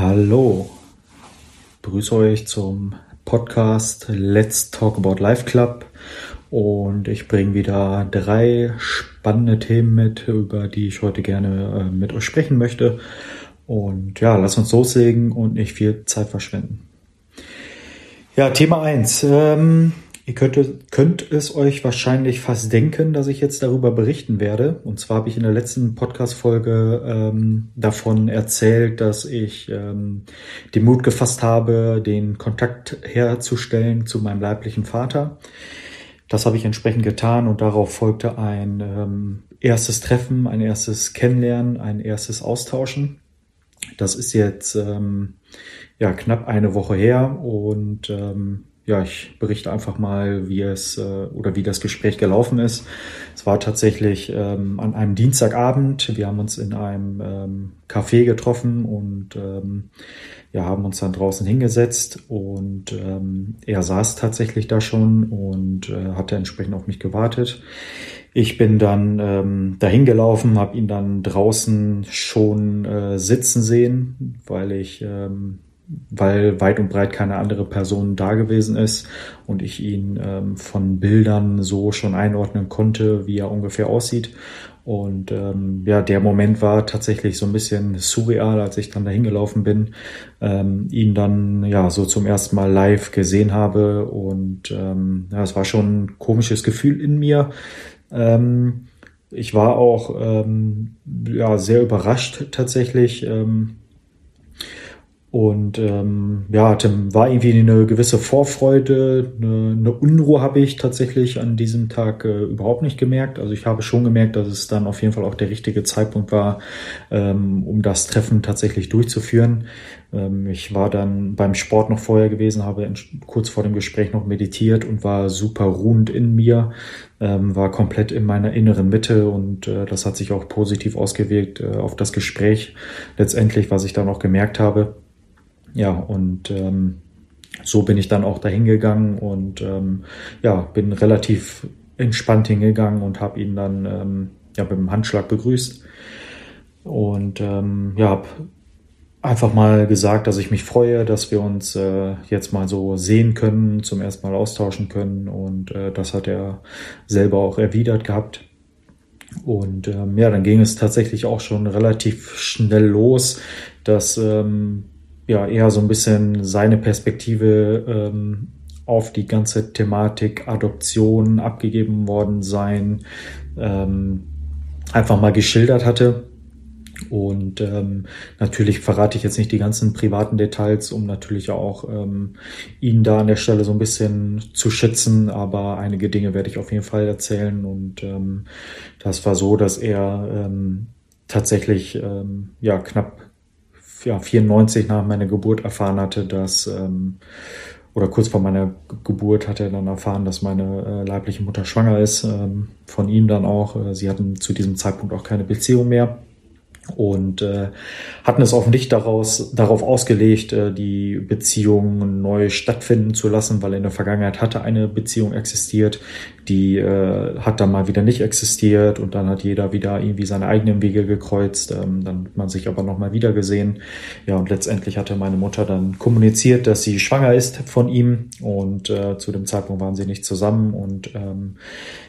Hallo, begrüße euch zum Podcast Let's Talk About Life Club und ich bringe wieder drei spannende Themen mit, über die ich heute gerne äh, mit euch sprechen möchte. Und ja, lass uns loslegen und nicht viel Zeit verschwenden. Ja, Thema eins. Ähm, Ihr könnt, könnt es euch wahrscheinlich fast denken, dass ich jetzt darüber berichten werde. Und zwar habe ich in der letzten Podcast-Folge ähm, davon erzählt, dass ich ähm, den Mut gefasst habe, den Kontakt herzustellen zu meinem leiblichen Vater. Das habe ich entsprechend getan und darauf folgte ein ähm, erstes Treffen, ein erstes Kennenlernen, ein erstes Austauschen. Das ist jetzt ähm, ja knapp eine Woche her und ähm, ja, ich berichte einfach mal, wie es äh, oder wie das Gespräch gelaufen ist. Es war tatsächlich ähm, an einem Dienstagabend. Wir haben uns in einem ähm, Café getroffen und ähm, ja, haben uns dann draußen hingesetzt und ähm, er saß tatsächlich da schon und äh, hatte entsprechend auf mich gewartet. Ich bin dann ähm, dahin gelaufen, habe ihn dann draußen schon äh, sitzen sehen, weil ich ähm, weil weit und breit keine andere Person da gewesen ist und ich ihn ähm, von Bildern so schon einordnen konnte, wie er ungefähr aussieht. Und ähm, ja, der Moment war tatsächlich so ein bisschen surreal, als ich dann dahin gelaufen bin, ähm, ihn dann ja so zum ersten Mal live gesehen habe. Und ähm, ja, es war schon ein komisches Gefühl in mir. Ähm, ich war auch ähm, ja sehr überrascht tatsächlich. Ähm, und ähm, ja, Tim, war irgendwie eine gewisse Vorfreude, eine, eine Unruhe habe ich tatsächlich an diesem Tag äh, überhaupt nicht gemerkt. Also ich habe schon gemerkt, dass es dann auf jeden Fall auch der richtige Zeitpunkt war, ähm, um das Treffen tatsächlich durchzuführen. Ähm, ich war dann beim Sport noch vorher gewesen, habe in, kurz vor dem Gespräch noch meditiert und war super ruhend in mir, ähm, war komplett in meiner inneren Mitte und äh, das hat sich auch positiv ausgewirkt äh, auf das Gespräch letztendlich, was ich dann auch gemerkt habe. Ja, und ähm, so bin ich dann auch dahin gegangen und ähm, ja, bin relativ entspannt hingegangen und habe ihn dann ähm, ja, mit dem Handschlag begrüßt. Und ähm, ja, habe einfach mal gesagt, dass ich mich freue, dass wir uns äh, jetzt mal so sehen können, zum ersten Mal austauschen können. Und äh, das hat er selber auch erwidert gehabt. Und ähm, ja, dann ging es tatsächlich auch schon relativ schnell los, dass ähm, ja eher so ein bisschen seine Perspektive ähm, auf die ganze Thematik Adoption abgegeben worden sein, ähm, einfach mal geschildert hatte. Und ähm, natürlich verrate ich jetzt nicht die ganzen privaten Details, um natürlich auch ähm, ihn da an der Stelle so ein bisschen zu schützen, aber einige Dinge werde ich auf jeden Fall erzählen. Und ähm, das war so, dass er ähm, tatsächlich ähm, ja knapp ja, 94 nach meiner Geburt erfahren hatte, dass, ähm, oder kurz vor meiner Geburt hat er dann erfahren, dass meine äh, leibliche Mutter schwanger ist, ähm, von ihm dann auch. Äh, sie hatten zu diesem Zeitpunkt auch keine Beziehung mehr und äh, hatten es offensichtlich daraus, darauf ausgelegt, äh, die Beziehung neu stattfinden zu lassen, weil in der Vergangenheit hatte eine Beziehung existiert, die äh, hat dann mal wieder nicht existiert und dann hat jeder wieder irgendwie seine eigenen Wege gekreuzt, ähm, dann hat man sich aber nochmal wieder gesehen. Ja, und letztendlich hatte meine Mutter dann kommuniziert, dass sie schwanger ist von ihm und äh, zu dem Zeitpunkt waren sie nicht zusammen und ähm,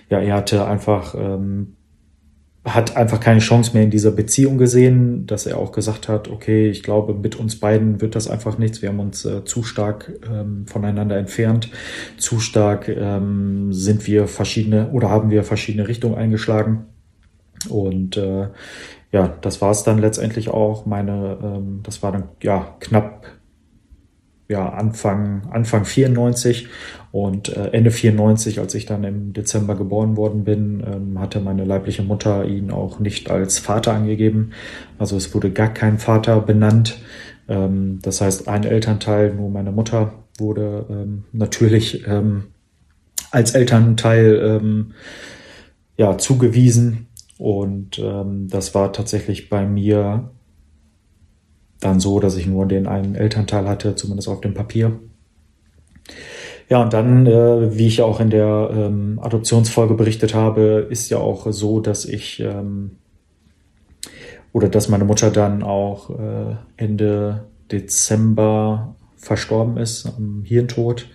ja, er hatte einfach ähm, hat einfach keine Chance mehr in dieser Beziehung gesehen, dass er auch gesagt hat, okay, ich glaube, mit uns beiden wird das einfach nichts. Wir haben uns äh, zu stark ähm, voneinander entfernt, zu stark ähm, sind wir verschiedene oder haben wir verschiedene Richtungen eingeschlagen. Und äh, ja, das war es dann letztendlich auch. Meine, ähm, das war dann ja knapp ja, Anfang, Anfang 94 und äh, Ende 94, als ich dann im Dezember geboren worden bin, ähm, hatte meine leibliche Mutter ihn auch nicht als Vater angegeben. Also es wurde gar kein Vater benannt. Ähm, das heißt, ein Elternteil, nur meine Mutter, wurde ähm, natürlich ähm, als Elternteil ähm, ja, zugewiesen. Und ähm, das war tatsächlich bei mir dann so, dass ich nur den einen Elternteil hatte, zumindest auf dem Papier. Ja, und dann, äh, wie ich ja auch in der ähm, Adoptionsfolge berichtet habe, ist ja auch so, dass ich ähm, oder dass meine Mutter dann auch äh, Ende Dezember verstorben ist, am Hirntod.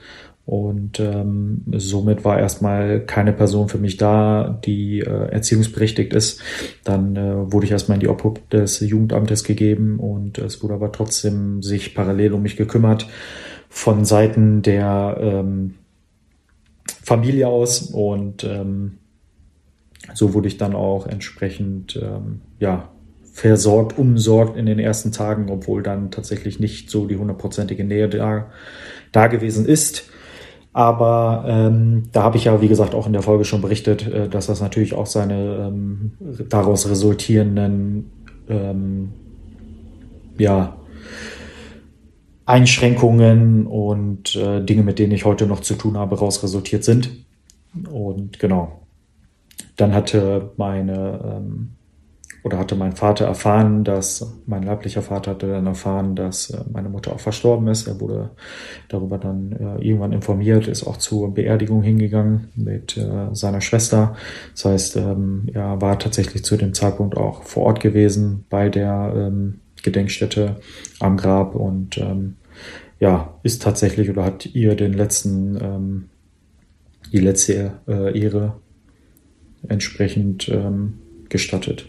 Und ähm, somit war erstmal keine Person für mich da, die äh, erziehungsberechtigt ist. Dann äh, wurde ich erstmal in die Obhut des Jugendamtes gegeben und es wurde aber trotzdem sich parallel um mich gekümmert von Seiten der ähm, Familie aus und ähm, so wurde ich dann auch entsprechend ähm, ja versorgt, umsorgt in den ersten Tagen, obwohl dann tatsächlich nicht so die hundertprozentige Nähe da, da gewesen ist. Aber ähm, da habe ich ja, wie gesagt, auch in der Folge schon berichtet, äh, dass das natürlich auch seine ähm, daraus resultierenden ähm, ja, Einschränkungen und äh, Dinge, mit denen ich heute noch zu tun habe, raus resultiert sind. Und genau. Dann hatte meine ähm, oder hatte mein Vater erfahren, dass mein leiblicher Vater hatte dann erfahren, dass äh, meine Mutter auch verstorben ist. Er wurde darüber dann äh, irgendwann informiert, ist auch zur Beerdigung hingegangen mit äh, seiner Schwester. Das heißt, ähm, er war tatsächlich zu dem Zeitpunkt auch vor Ort gewesen bei der ähm, Gedenkstätte am Grab und ähm, ja, ist tatsächlich oder hat ihr den letzten, ähm, die letzte Ehre entsprechend ähm, gestattet.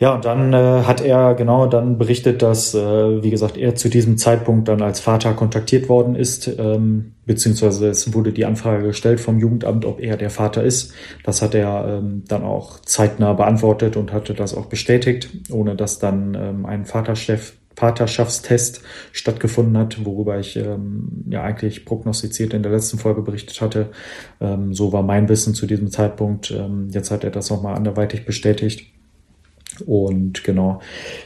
Ja, und dann äh, hat er genau dann berichtet, dass, äh, wie gesagt, er zu diesem Zeitpunkt dann als Vater kontaktiert worden ist, ähm, beziehungsweise es wurde die Anfrage gestellt vom Jugendamt, ob er der Vater ist. Das hat er ähm, dann auch zeitnah beantwortet und hatte das auch bestätigt, ohne dass dann ähm, ein Vaterchef Vaterschaftstest stattgefunden hat, worüber ich ähm, ja eigentlich prognostiziert in der letzten Folge berichtet hatte. Ähm, so war mein Wissen zu diesem Zeitpunkt. Ähm, jetzt hat er das nochmal anderweitig bestätigt. Und genau,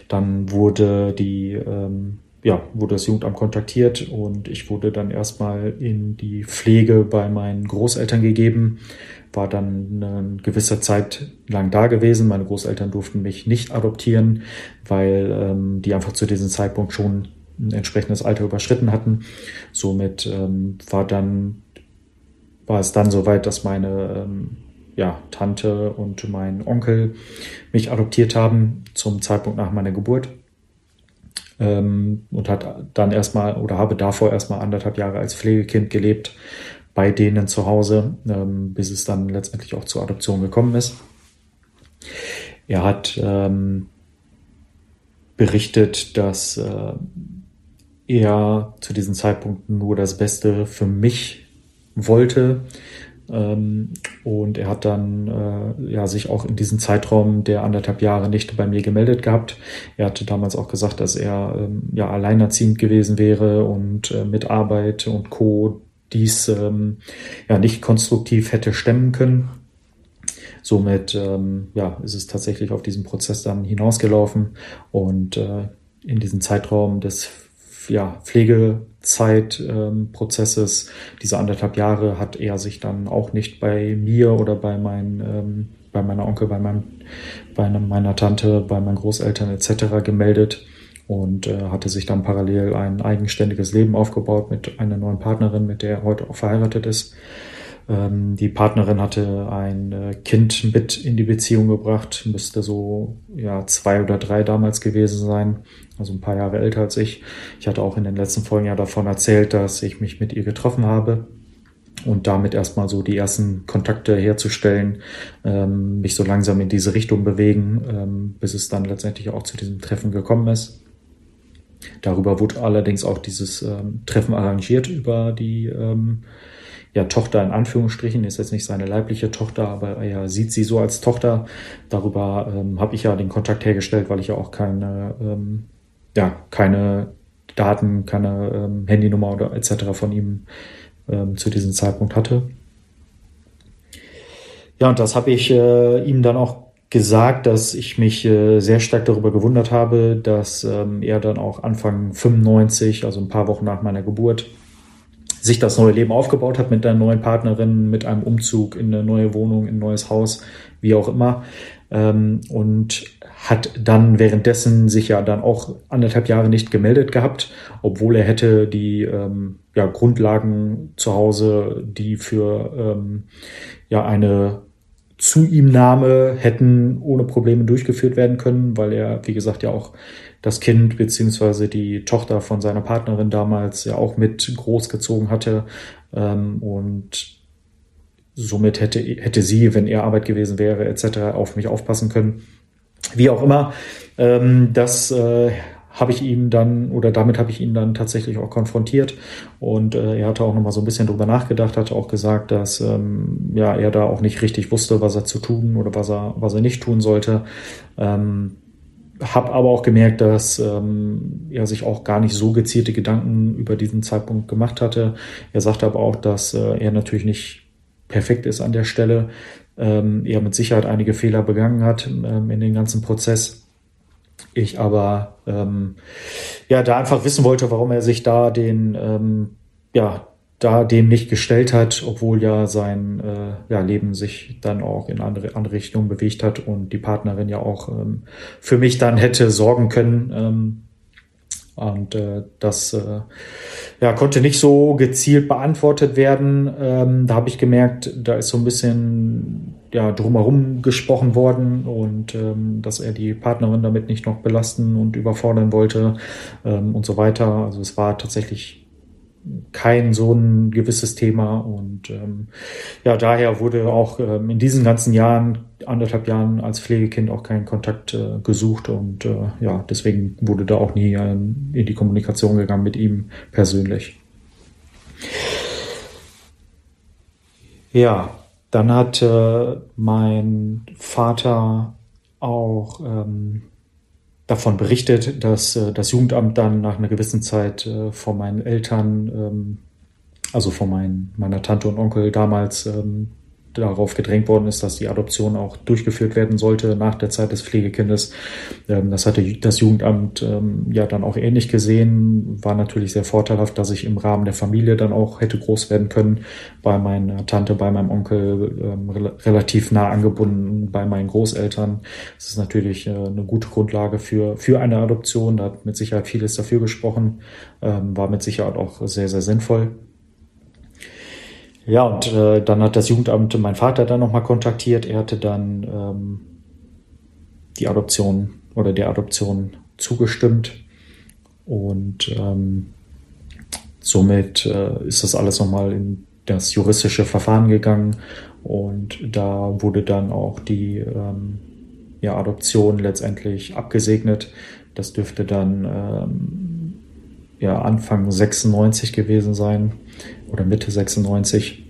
dann wurde die, ähm, ja, wurde das Jugendamt kontaktiert und ich wurde dann erstmal in die Pflege bei meinen Großeltern gegeben, war dann eine gewisse Zeit lang da gewesen. Meine Großeltern durften mich nicht adoptieren, weil ähm, die einfach zu diesem Zeitpunkt schon ein entsprechendes Alter überschritten hatten. Somit ähm, war dann war es dann soweit, dass meine ähm, ja, Tante und mein Onkel mich adoptiert haben zum Zeitpunkt nach meiner Geburt. Ähm, und hat dann erstmal oder habe davor erstmal anderthalb Jahre als Pflegekind gelebt bei denen zu Hause, ähm, bis es dann letztendlich auch zur Adoption gekommen ist. Er hat ähm, berichtet, dass äh, er zu diesem Zeitpunkt nur das Beste für mich wollte und er hat dann äh, ja sich auch in diesem Zeitraum der anderthalb Jahre nicht bei mir gemeldet gehabt. Er hatte damals auch gesagt, dass er ähm, ja alleinerziehend gewesen wäre und äh, mit Arbeit und Co. dies ähm, ja nicht konstruktiv hätte stemmen können. Somit ähm, ja, ist es tatsächlich auf diesen Prozess dann hinausgelaufen und äh, in diesem Zeitraum des ja, Pflegezeitprozesses, ähm, diese anderthalb Jahre, hat er sich dann auch nicht bei mir oder bei, mein, ähm, bei meiner Onkel, bei, meinem, bei meiner Tante, bei meinen Großeltern etc. gemeldet und äh, hatte sich dann parallel ein eigenständiges Leben aufgebaut mit einer neuen Partnerin, mit der er heute auch verheiratet ist. Ähm, die Partnerin hatte ein äh, Kind mit in die Beziehung gebracht, müsste so ja zwei oder drei damals gewesen sein, also ein paar Jahre älter als ich. Ich hatte auch in den letzten Folgen ja davon erzählt, dass ich mich mit ihr getroffen habe und damit erstmal so die ersten Kontakte herzustellen, ähm, mich so langsam in diese Richtung bewegen, ähm, bis es dann letztendlich auch zu diesem Treffen gekommen ist. Darüber wurde allerdings auch dieses ähm, Treffen arrangiert über die ähm, ja, Tochter in Anführungsstrichen, ist jetzt nicht seine leibliche Tochter, aber er sieht sie so als Tochter. Darüber ähm, habe ich ja den Kontakt hergestellt, weil ich ja auch keine, ähm, ja, keine Daten, keine ähm, Handynummer oder etc. von ihm ähm, zu diesem Zeitpunkt hatte. Ja, und das habe ich äh, ihm dann auch gesagt, dass ich mich äh, sehr stark darüber gewundert habe, dass ähm, er dann auch Anfang 95, also ein paar Wochen nach meiner Geburt, sich das neue Leben aufgebaut hat mit einer neuen Partnerin, mit einem Umzug in eine neue Wohnung, in ein neues Haus, wie auch immer. Ähm, und hat dann währenddessen sich ja dann auch anderthalb Jahre nicht gemeldet gehabt, obwohl er hätte die ähm, ja, Grundlagen zu Hause, die für ähm, ja eine zu ihm Nahme hätten ohne Probleme durchgeführt werden können, weil er, wie gesagt, ja auch das Kind beziehungsweise die Tochter von seiner Partnerin damals ja auch mit großgezogen hatte ähm, und somit hätte, hätte sie, wenn er Arbeit gewesen wäre, etc., auf mich aufpassen können. Wie auch immer, ähm, das äh, habe ich ihm dann oder damit habe ich ihn dann tatsächlich auch konfrontiert und äh, er hatte auch noch mal so ein bisschen drüber nachgedacht, hatte auch gesagt, dass ähm, ja er da auch nicht richtig wusste, was er zu tun oder was er was er nicht tun sollte. Ähm, habe aber auch gemerkt, dass ähm, er sich auch gar nicht so gezielte Gedanken über diesen Zeitpunkt gemacht hatte. Er sagte aber auch, dass äh, er natürlich nicht perfekt ist an der Stelle. Ähm, er mit Sicherheit einige Fehler begangen hat ähm, in den ganzen Prozess. Ich aber ähm, ja da einfach wissen wollte, warum er sich da den ähm, ja da dem nicht gestellt hat, obwohl ja sein äh, ja, Leben sich dann auch in andere, andere Richtungen bewegt hat und die Partnerin ja auch ähm, für mich dann hätte sorgen können. Ähm, und äh, das äh, ja, konnte nicht so gezielt beantwortet werden. Ähm, da habe ich gemerkt, da ist so ein bisschen ja, drumherum gesprochen worden und ähm, dass er die Partnerin damit nicht noch belasten und überfordern wollte ähm, und so weiter. Also es war tatsächlich kein so ein gewisses Thema. Und ähm, ja, daher wurde auch ähm, in diesen ganzen Jahren, anderthalb Jahren als Pflegekind auch kein Kontakt äh, gesucht. Und äh, ja, deswegen wurde da auch nie ähm, in die Kommunikation gegangen mit ihm persönlich. Ja, dann hat äh, mein Vater auch ähm, davon berichtet, dass äh, das Jugendamt dann nach einer gewissen Zeit äh, von meinen Eltern, ähm, also von mein, meiner Tante und Onkel damals ähm, darauf gedrängt worden ist, dass die Adoption auch durchgeführt werden sollte nach der Zeit des Pflegekindes. Ähm, das hatte das Jugendamt ähm, ja dann auch ähnlich gesehen. War natürlich sehr vorteilhaft, dass ich im Rahmen der Familie dann auch hätte groß werden können. Bei meiner Tante, bei meinem Onkel ähm, relativ nah angebunden bei meinen Großeltern. Das ist natürlich äh, eine gute Grundlage für, für eine Adoption. Da hat mit Sicherheit vieles dafür gesprochen. War mit Sicherheit auch sehr, sehr sinnvoll. Ja, und äh, dann hat das Jugendamt mein Vater dann nochmal kontaktiert. Er hatte dann ähm, die Adoption oder der Adoption zugestimmt. Und ähm, somit äh, ist das alles nochmal in das juristische Verfahren gegangen. Und da wurde dann auch die ähm, ja, Adoption letztendlich abgesegnet. Das dürfte dann ähm, ja, Anfang 96 gewesen sein oder Mitte 96.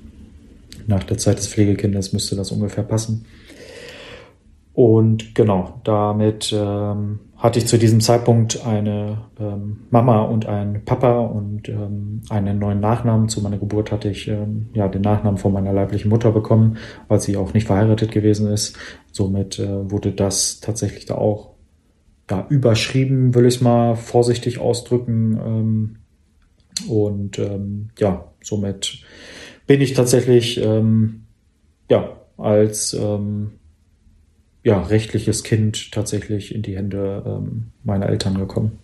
Nach der Zeit des Pflegekindes müsste das ungefähr passen. Und genau, damit ähm, hatte ich zu diesem Zeitpunkt eine ähm, Mama und einen Papa und ähm, einen neuen Nachnamen. Zu meiner Geburt hatte ich ähm, ja den Nachnamen von meiner leiblichen Mutter bekommen, weil sie auch nicht verheiratet gewesen ist. Somit äh, wurde das tatsächlich da auch ja, überschrieben, will ich es mal vorsichtig ausdrücken. Ähm, und ähm, ja, somit bin ich tatsächlich ähm, ja als ähm, ja, rechtliches Kind tatsächlich in die Hände ähm, meiner Eltern gekommen.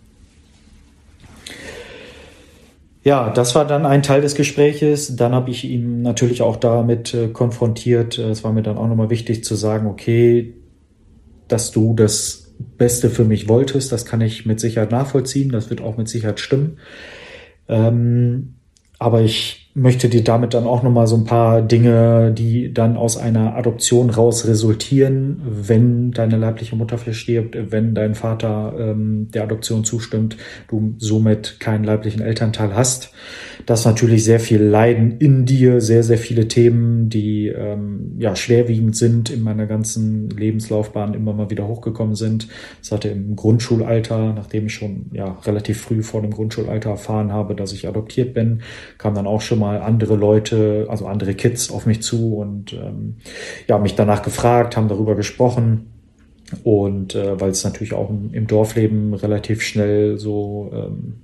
Ja, das war dann ein Teil des Gespräches. Dann habe ich ihn natürlich auch damit äh, konfrontiert. Es war mir dann auch nochmal wichtig zu sagen, okay, dass du das Beste für mich wolltest, das kann ich mit Sicherheit nachvollziehen. Das wird auch mit Sicherheit stimmen. Ähm, aber ich möchte dir damit dann auch nochmal so ein paar Dinge, die dann aus einer Adoption raus resultieren, wenn deine leibliche Mutter verstirbt, wenn dein Vater ähm, der Adoption zustimmt, du somit keinen leiblichen Elternteil hast. Das natürlich sehr viel Leiden in dir, sehr, sehr viele Themen, die ähm, ja schwerwiegend sind in meiner ganzen Lebenslaufbahn immer mal wieder hochgekommen sind. Das hatte im Grundschulalter, nachdem ich schon ja relativ früh vor dem Grundschulalter erfahren habe, dass ich adoptiert bin, kam dann auch schon mal mal andere Leute, also andere Kids auf mich zu und ähm, ja, mich danach gefragt, haben darüber gesprochen. Und äh, weil es natürlich auch im, im Dorfleben relativ schnell so, ähm,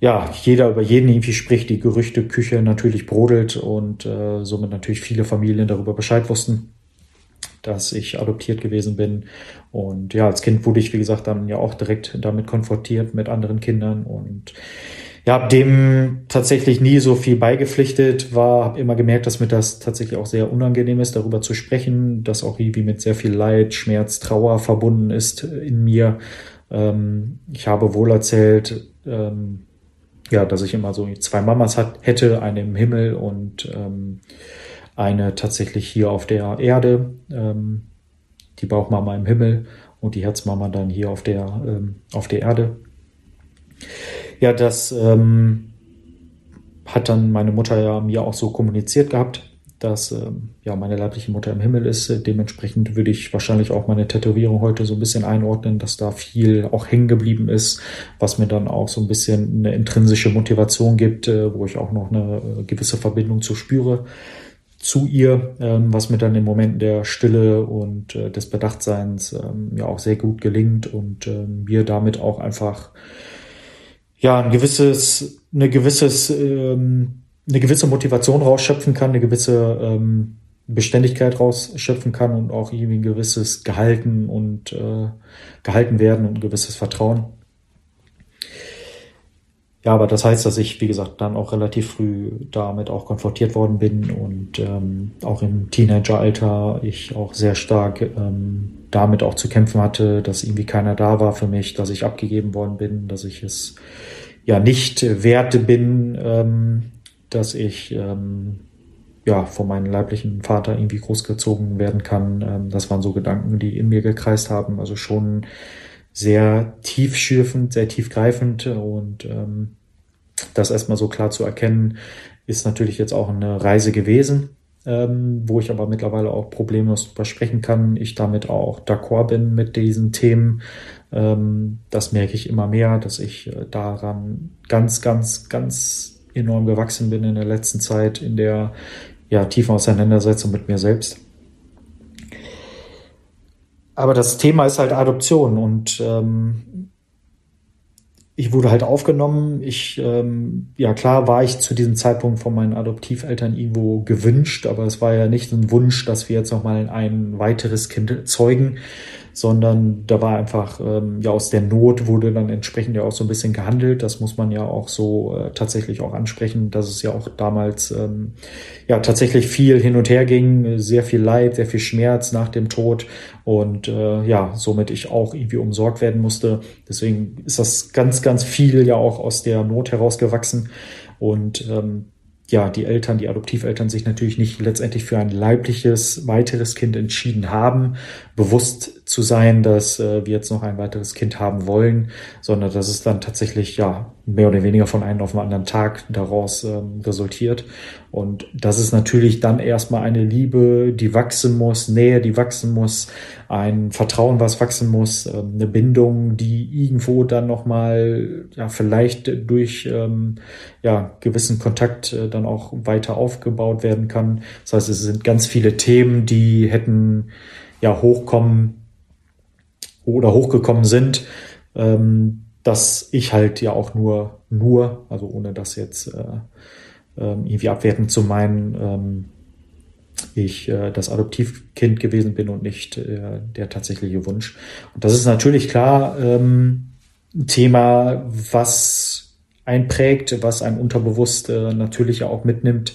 ja, jeder über jeden irgendwie spricht, die Gerüchteküche natürlich brodelt und äh, somit natürlich viele Familien darüber Bescheid wussten, dass ich adoptiert gewesen bin. Und ja, als Kind wurde ich, wie gesagt, dann ja auch direkt damit konfrontiert mit anderen Kindern und ja, habe dem tatsächlich nie so viel beigepflichtet, war, habe immer gemerkt, dass mir das tatsächlich auch sehr unangenehm ist, darüber zu sprechen, dass auch irgendwie mit sehr viel Leid, Schmerz, Trauer verbunden ist in mir. Ähm, ich habe wohl erzählt, ähm, ja, dass ich immer so zwei Mamas hat, hätte, eine im Himmel und ähm, eine tatsächlich hier auf der Erde, ähm, die Bauchmama im Himmel und die Herzmama dann hier auf der, ähm, auf der Erde. Ja, das ähm, hat dann meine Mutter ja mir auch so kommuniziert gehabt, dass ähm, ja meine leibliche Mutter im Himmel ist. Dementsprechend würde ich wahrscheinlich auch meine Tätowierung heute so ein bisschen einordnen, dass da viel auch hängen geblieben ist, was mir dann auch so ein bisschen eine intrinsische Motivation gibt, äh, wo ich auch noch eine äh, gewisse Verbindung zu spüre zu ihr, ähm, was mir dann im Moment der Stille und äh, des Bedachtseins ähm, ja auch sehr gut gelingt und ähm, mir damit auch einfach ja, ein gewisses, eine gewisses, ähm, eine gewisse Motivation rausschöpfen kann, eine gewisse ähm, Beständigkeit rausschöpfen kann und auch irgendwie ein gewisses Gehalten und äh, gehalten werden und ein gewisses Vertrauen. Ja, aber das heißt, dass ich, wie gesagt, dann auch relativ früh damit auch konfrontiert worden bin und ähm, auch im Teenageralter ich auch sehr stark ähm, damit auch zu kämpfen hatte, dass irgendwie keiner da war für mich, dass ich abgegeben worden bin, dass ich es ja nicht werte bin, ähm, dass ich ähm, ja von meinem leiblichen Vater irgendwie großgezogen werden kann. Ähm, das waren so Gedanken, die in mir gekreist haben. Also schon sehr tiefschürfend, sehr tiefgreifend und ähm, das erstmal so klar zu erkennen, ist natürlich jetzt auch eine Reise gewesen, ähm, wo ich aber mittlerweile auch problemlos versprechen kann. Ich damit auch d'accord bin mit diesen Themen. Ähm, das merke ich immer mehr, dass ich äh, daran ganz, ganz, ganz enorm gewachsen bin in der letzten Zeit, in der ja, tiefen Auseinandersetzung mit mir selbst. Aber das Thema ist halt Adoption und ähm, ich wurde halt aufgenommen. Ich, ähm, ja klar, war ich zu diesem Zeitpunkt von meinen Adoptiveltern irgendwo gewünscht, aber es war ja nicht ein Wunsch, dass wir jetzt nochmal ein weiteres Kind zeugen, sondern da war einfach, ähm, ja, aus der Not wurde dann entsprechend ja auch so ein bisschen gehandelt. Das muss man ja auch so äh, tatsächlich auch ansprechen, dass es ja auch damals ähm, ja tatsächlich viel hin und her ging, sehr viel Leid, sehr viel Schmerz nach dem Tod und äh, ja, somit ich auch irgendwie umsorgt werden musste. Deswegen ist das ganz, ganz viel ja auch aus der Not herausgewachsen und ähm, ja, die Eltern, die Adoptiveltern sich natürlich nicht letztendlich für ein leibliches weiteres Kind entschieden haben, bewusst zu sein, dass äh, wir jetzt noch ein weiteres Kind haben wollen, sondern dass es dann tatsächlich ja mehr oder weniger von einem auf den anderen Tag daraus ähm, resultiert. Und das ist natürlich dann erstmal eine Liebe, die wachsen muss, Nähe, die wachsen muss, ein Vertrauen, was wachsen muss, ähm, eine Bindung, die irgendwo dann nochmal, ja, vielleicht durch ähm, ja, gewissen Kontakt äh, dann auch weiter aufgebaut werden kann. Das heißt, es sind ganz viele Themen, die hätten ja hochkommen oder hochgekommen sind, ähm, dass ich halt ja auch nur, nur, also ohne das jetzt äh, äh, irgendwie abwertend zu meinen, ähm, ich äh, das Adoptivkind gewesen bin und nicht äh, der tatsächliche Wunsch. Und das ist natürlich klar ähm, ein Thema, was einprägt, was ein unterbewusst äh, natürlich auch mitnimmt.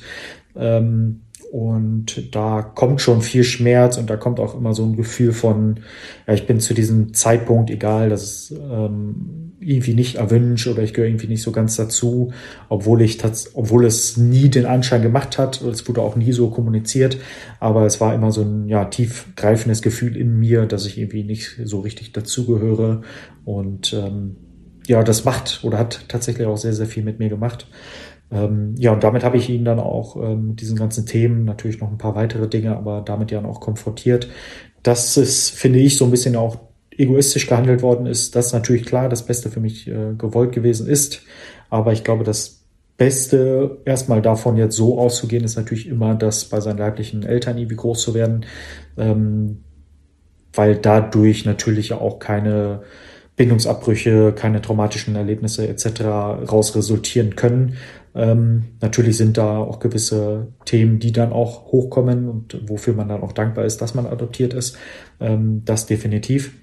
Ähm, und da kommt schon viel Schmerz und da kommt auch immer so ein Gefühl von, ja, ich bin zu diesem Zeitpunkt egal, dass es ähm, irgendwie nicht erwünscht oder ich gehöre irgendwie nicht so ganz dazu, obwohl ich obwohl es nie den Anschein gemacht hat, es wurde auch nie so kommuniziert, aber es war immer so ein ja tiefgreifendes Gefühl in mir, dass ich irgendwie nicht so richtig dazugehöre und ähm, ja, das macht oder hat tatsächlich auch sehr, sehr viel mit mir gemacht. Ähm, ja, und damit habe ich ihn dann auch ähm, mit diesen ganzen Themen, natürlich noch ein paar weitere Dinge, aber damit ja auch konfrontiert. Das ist, finde ich, so ein bisschen auch egoistisch gehandelt worden ist. Das ist natürlich klar, das Beste für mich äh, gewollt gewesen ist. Aber ich glaube, das Beste, erstmal davon jetzt so auszugehen, ist natürlich immer, das bei seinen leiblichen Eltern irgendwie groß zu werden, ähm, weil dadurch natürlich auch keine Bindungsabbrüche, keine traumatischen Erlebnisse etc. raus resultieren können. Ähm, natürlich sind da auch gewisse Themen, die dann auch hochkommen und wofür man dann auch dankbar ist, dass man adoptiert ist. Ähm, das definitiv.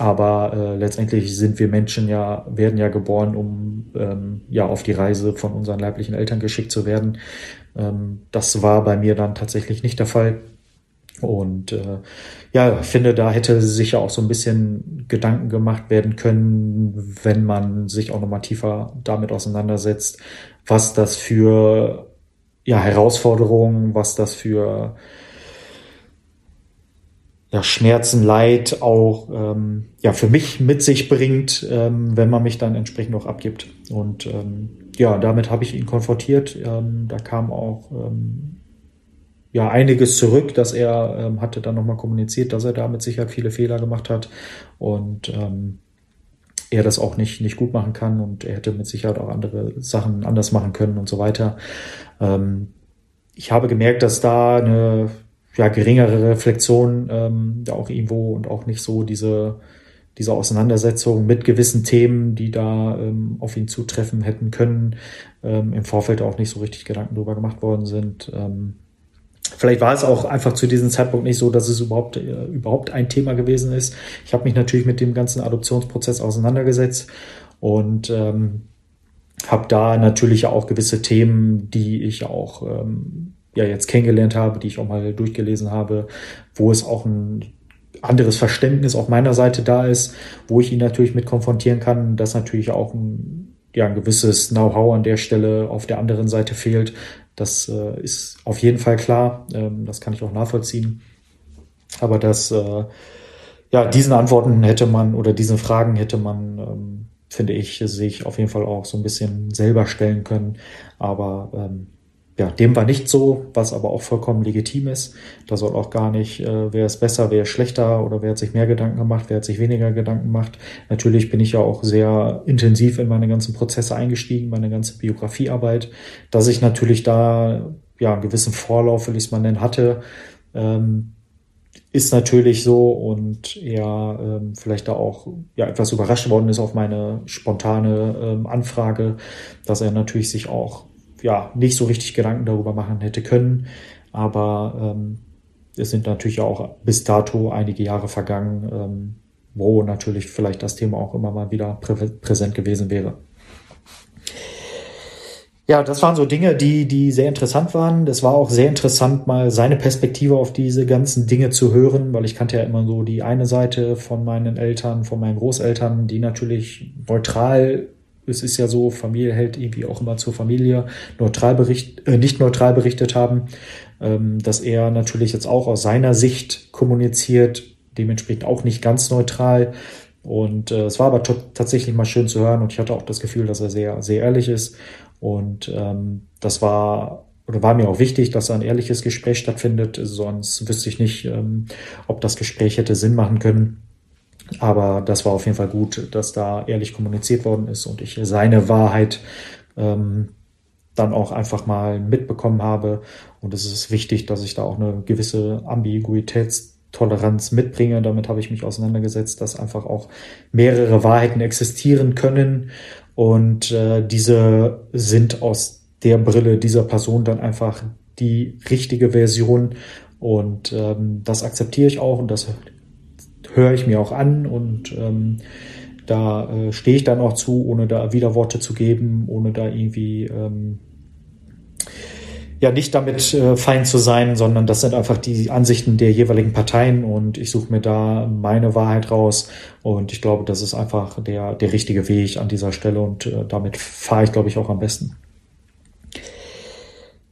Aber äh, letztendlich sind wir Menschen ja, werden ja geboren, um ähm, ja auf die Reise von unseren leiblichen Eltern geschickt zu werden. Ähm, das war bei mir dann tatsächlich nicht der Fall. Und äh, ja, finde, da hätte sich ja auch so ein bisschen Gedanken gemacht werden können, wenn man sich auch nochmal tiefer damit auseinandersetzt, was das für ja, Herausforderungen, was das für ja, Schmerzen, Leid auch ähm, ja für mich mit sich bringt, ähm, wenn man mich dann entsprechend auch abgibt. Und ähm, ja, damit habe ich ihn konfrontiert. Ähm, da kam auch ähm, ja einiges zurück, dass er ähm, hatte dann nochmal kommuniziert, dass er da mit Sicherheit viele Fehler gemacht hat und ähm, er das auch nicht nicht gut machen kann und er hätte mit Sicherheit auch andere Sachen anders machen können und so weiter. Ähm, ich habe gemerkt, dass da eine ja, geringere Reflexion ähm, da auch irgendwo und auch nicht so diese, diese Auseinandersetzung mit gewissen Themen, die da ähm, auf ihn zutreffen hätten können, ähm, im Vorfeld auch nicht so richtig Gedanken darüber gemacht worden sind. Ähm, vielleicht war es auch einfach zu diesem Zeitpunkt nicht so, dass es überhaupt, äh, überhaupt ein Thema gewesen ist. Ich habe mich natürlich mit dem ganzen Adoptionsprozess auseinandergesetzt und ähm, habe da natürlich auch gewisse Themen, die ich auch ähm, ja jetzt kennengelernt habe, die ich auch mal durchgelesen habe, wo es auch ein anderes Verständnis auf meiner Seite da ist, wo ich ihn natürlich mit konfrontieren kann, dass natürlich auch ein, ja, ein gewisses Know-how an der Stelle auf der anderen Seite fehlt. Das äh, ist auf jeden Fall klar. Ähm, das kann ich auch nachvollziehen. Aber das, äh, ja, diesen Antworten hätte man oder diesen Fragen hätte man, ähm, finde ich, sich auf jeden Fall auch so ein bisschen selber stellen können. Aber ähm, ja, dem war nicht so, was aber auch vollkommen legitim ist. Da soll auch gar nicht, äh, wer ist besser, wer ist schlechter oder wer hat sich mehr Gedanken gemacht, wer hat sich weniger Gedanken gemacht. Natürlich bin ich ja auch sehr intensiv in meine ganzen Prozesse eingestiegen, meine ganze Biografiearbeit, dass ich natürlich da ja einen gewissen Vorlauf, will ich es mal nennen, hatte. Ähm, ist natürlich so und er ähm, vielleicht da auch ja etwas überrascht worden ist auf meine spontane ähm, Anfrage, dass er natürlich sich auch ja, nicht so richtig Gedanken darüber machen hätte können. Aber ähm, es sind natürlich auch bis dato einige Jahre vergangen, ähm, wo natürlich vielleicht das Thema auch immer mal wieder prä präsent gewesen wäre. Ja, das waren so Dinge, die, die sehr interessant waren. Das war auch sehr interessant, mal seine Perspektive auf diese ganzen Dinge zu hören, weil ich kannte ja immer so die eine Seite von meinen Eltern, von meinen Großeltern, die natürlich neutral es ist ja so, Familie hält irgendwie auch immer zur Familie neutral bericht, äh, nicht neutral berichtet haben, ähm, dass er natürlich jetzt auch aus seiner Sicht kommuniziert, dementsprechend auch nicht ganz neutral. Und äh, es war aber tatsächlich mal schön zu hören und ich hatte auch das Gefühl, dass er sehr, sehr ehrlich ist. Und ähm, das war oder war mir auch wichtig, dass ein ehrliches Gespräch stattfindet, sonst wüsste ich nicht, ähm, ob das Gespräch hätte Sinn machen können. Aber das war auf jeden Fall gut, dass da ehrlich kommuniziert worden ist und ich seine Wahrheit ähm, dann auch einfach mal mitbekommen habe. Und es ist wichtig, dass ich da auch eine gewisse Ambiguitätstoleranz mitbringe. Damit habe ich mich auseinandergesetzt, dass einfach auch mehrere Wahrheiten existieren können. Und äh, diese sind aus der Brille dieser Person dann einfach die richtige Version. Und ähm, das akzeptiere ich auch und das höre ich mir auch an und ähm, da äh, stehe ich dann auch zu, ohne da Widerworte zu geben, ohne da irgendwie ähm, ja nicht damit äh, fein zu sein, sondern das sind einfach die Ansichten der jeweiligen Parteien und ich suche mir da meine Wahrheit raus und ich glaube, das ist einfach der, der richtige Weg an dieser Stelle und äh, damit fahre ich, glaube ich, auch am besten.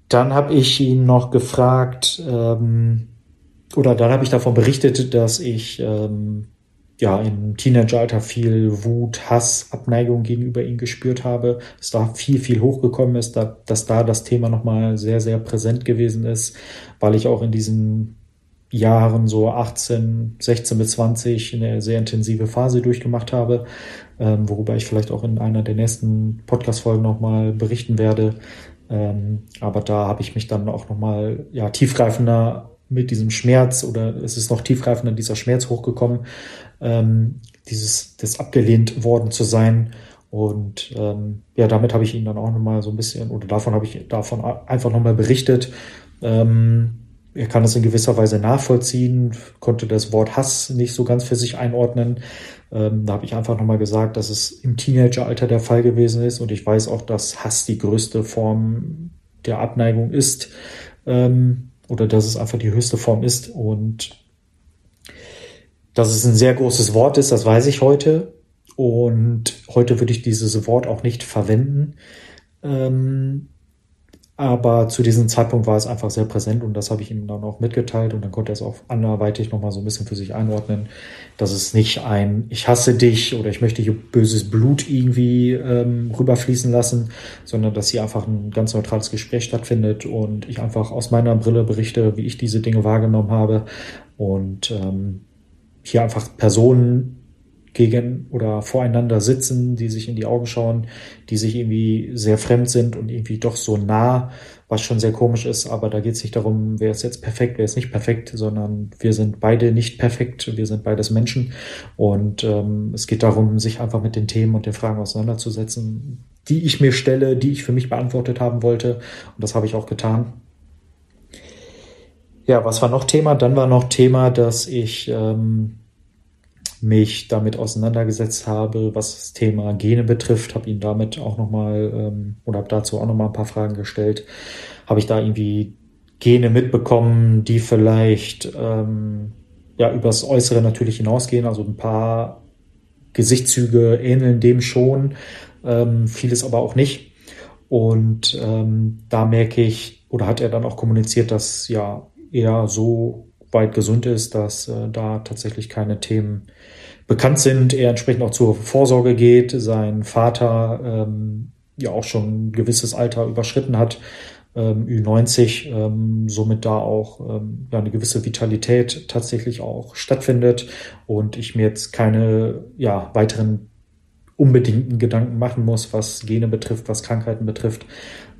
Dann habe ich ihn noch gefragt, ähm, oder dann habe ich davon berichtet, dass ich ähm, ja im Teenageralter viel Wut, Hass, Abneigung gegenüber ihm gespürt habe, dass da viel, viel hochgekommen ist, da, dass da das Thema nochmal sehr, sehr präsent gewesen ist, weil ich auch in diesen Jahren so 18, 16 bis 20 eine sehr intensive Phase durchgemacht habe, ähm, worüber ich vielleicht auch in einer der nächsten Podcast-Folgen nochmal berichten werde. Ähm, aber da habe ich mich dann auch nochmal ja, tiefgreifender mit diesem Schmerz oder es ist noch tiefgreifender dieser Schmerz hochgekommen, ähm, dieses das abgelehnt worden zu sein. Und ähm, ja, damit habe ich ihn dann auch nochmal so ein bisschen, oder davon habe ich davon einfach nochmal berichtet. Ähm, er kann es in gewisser Weise nachvollziehen, konnte das Wort Hass nicht so ganz für sich einordnen. Ähm, da habe ich einfach nochmal gesagt, dass es im Teenageralter der Fall gewesen ist und ich weiß auch, dass Hass die größte Form der Abneigung ist ähm, oder dass es einfach die höchste Form ist und dass es ein sehr großes Wort ist, das weiß ich heute und heute würde ich dieses Wort auch nicht verwenden. Ähm, aber zu diesem Zeitpunkt war es einfach sehr präsent und das habe ich ihm dann auch mitgeteilt und dann konnte er es auch anderweitig nochmal so ein bisschen für sich einordnen, dass es nicht ein Ich hasse dich oder ich möchte hier böses Blut irgendwie ähm, rüberfließen lassen, sondern dass hier einfach ein ganz neutrales Gespräch stattfindet und ich einfach aus meiner Brille berichte, wie ich diese Dinge wahrgenommen habe und ähm, hier einfach Personen gegen oder voreinander sitzen, die sich in die Augen schauen, die sich irgendwie sehr fremd sind und irgendwie doch so nah, was schon sehr komisch ist. Aber da geht es nicht darum, wer ist jetzt perfekt, wer ist nicht perfekt, sondern wir sind beide nicht perfekt, wir sind beides Menschen. Und ähm, es geht darum, sich einfach mit den Themen und den Fragen auseinanderzusetzen, die ich mir stelle, die ich für mich beantwortet haben wollte. Und das habe ich auch getan. Ja, was war noch Thema? Dann war noch Thema, dass ich ähm, mich damit auseinandergesetzt habe, was das Thema Gene betrifft, habe ihn damit auch nochmal ähm, oder habe dazu auch nochmal ein paar Fragen gestellt. Habe ich da irgendwie Gene mitbekommen, die vielleicht ähm, ja übers Äußere natürlich hinausgehen, also ein paar Gesichtszüge ähneln dem schon, ähm, vieles aber auch nicht. Und ähm, da merke ich, oder hat er dann auch kommuniziert, dass ja er so weit gesund ist, dass äh, da tatsächlich keine Themen bekannt sind. Er entsprechend auch zur Vorsorge geht. Sein Vater ähm, ja auch schon ein gewisses Alter überschritten hat, ähm, Ü90, ähm, somit da auch ähm, ja, eine gewisse Vitalität tatsächlich auch stattfindet und ich mir jetzt keine ja, weiteren unbedingten Gedanken machen muss, was Gene betrifft, was Krankheiten betrifft.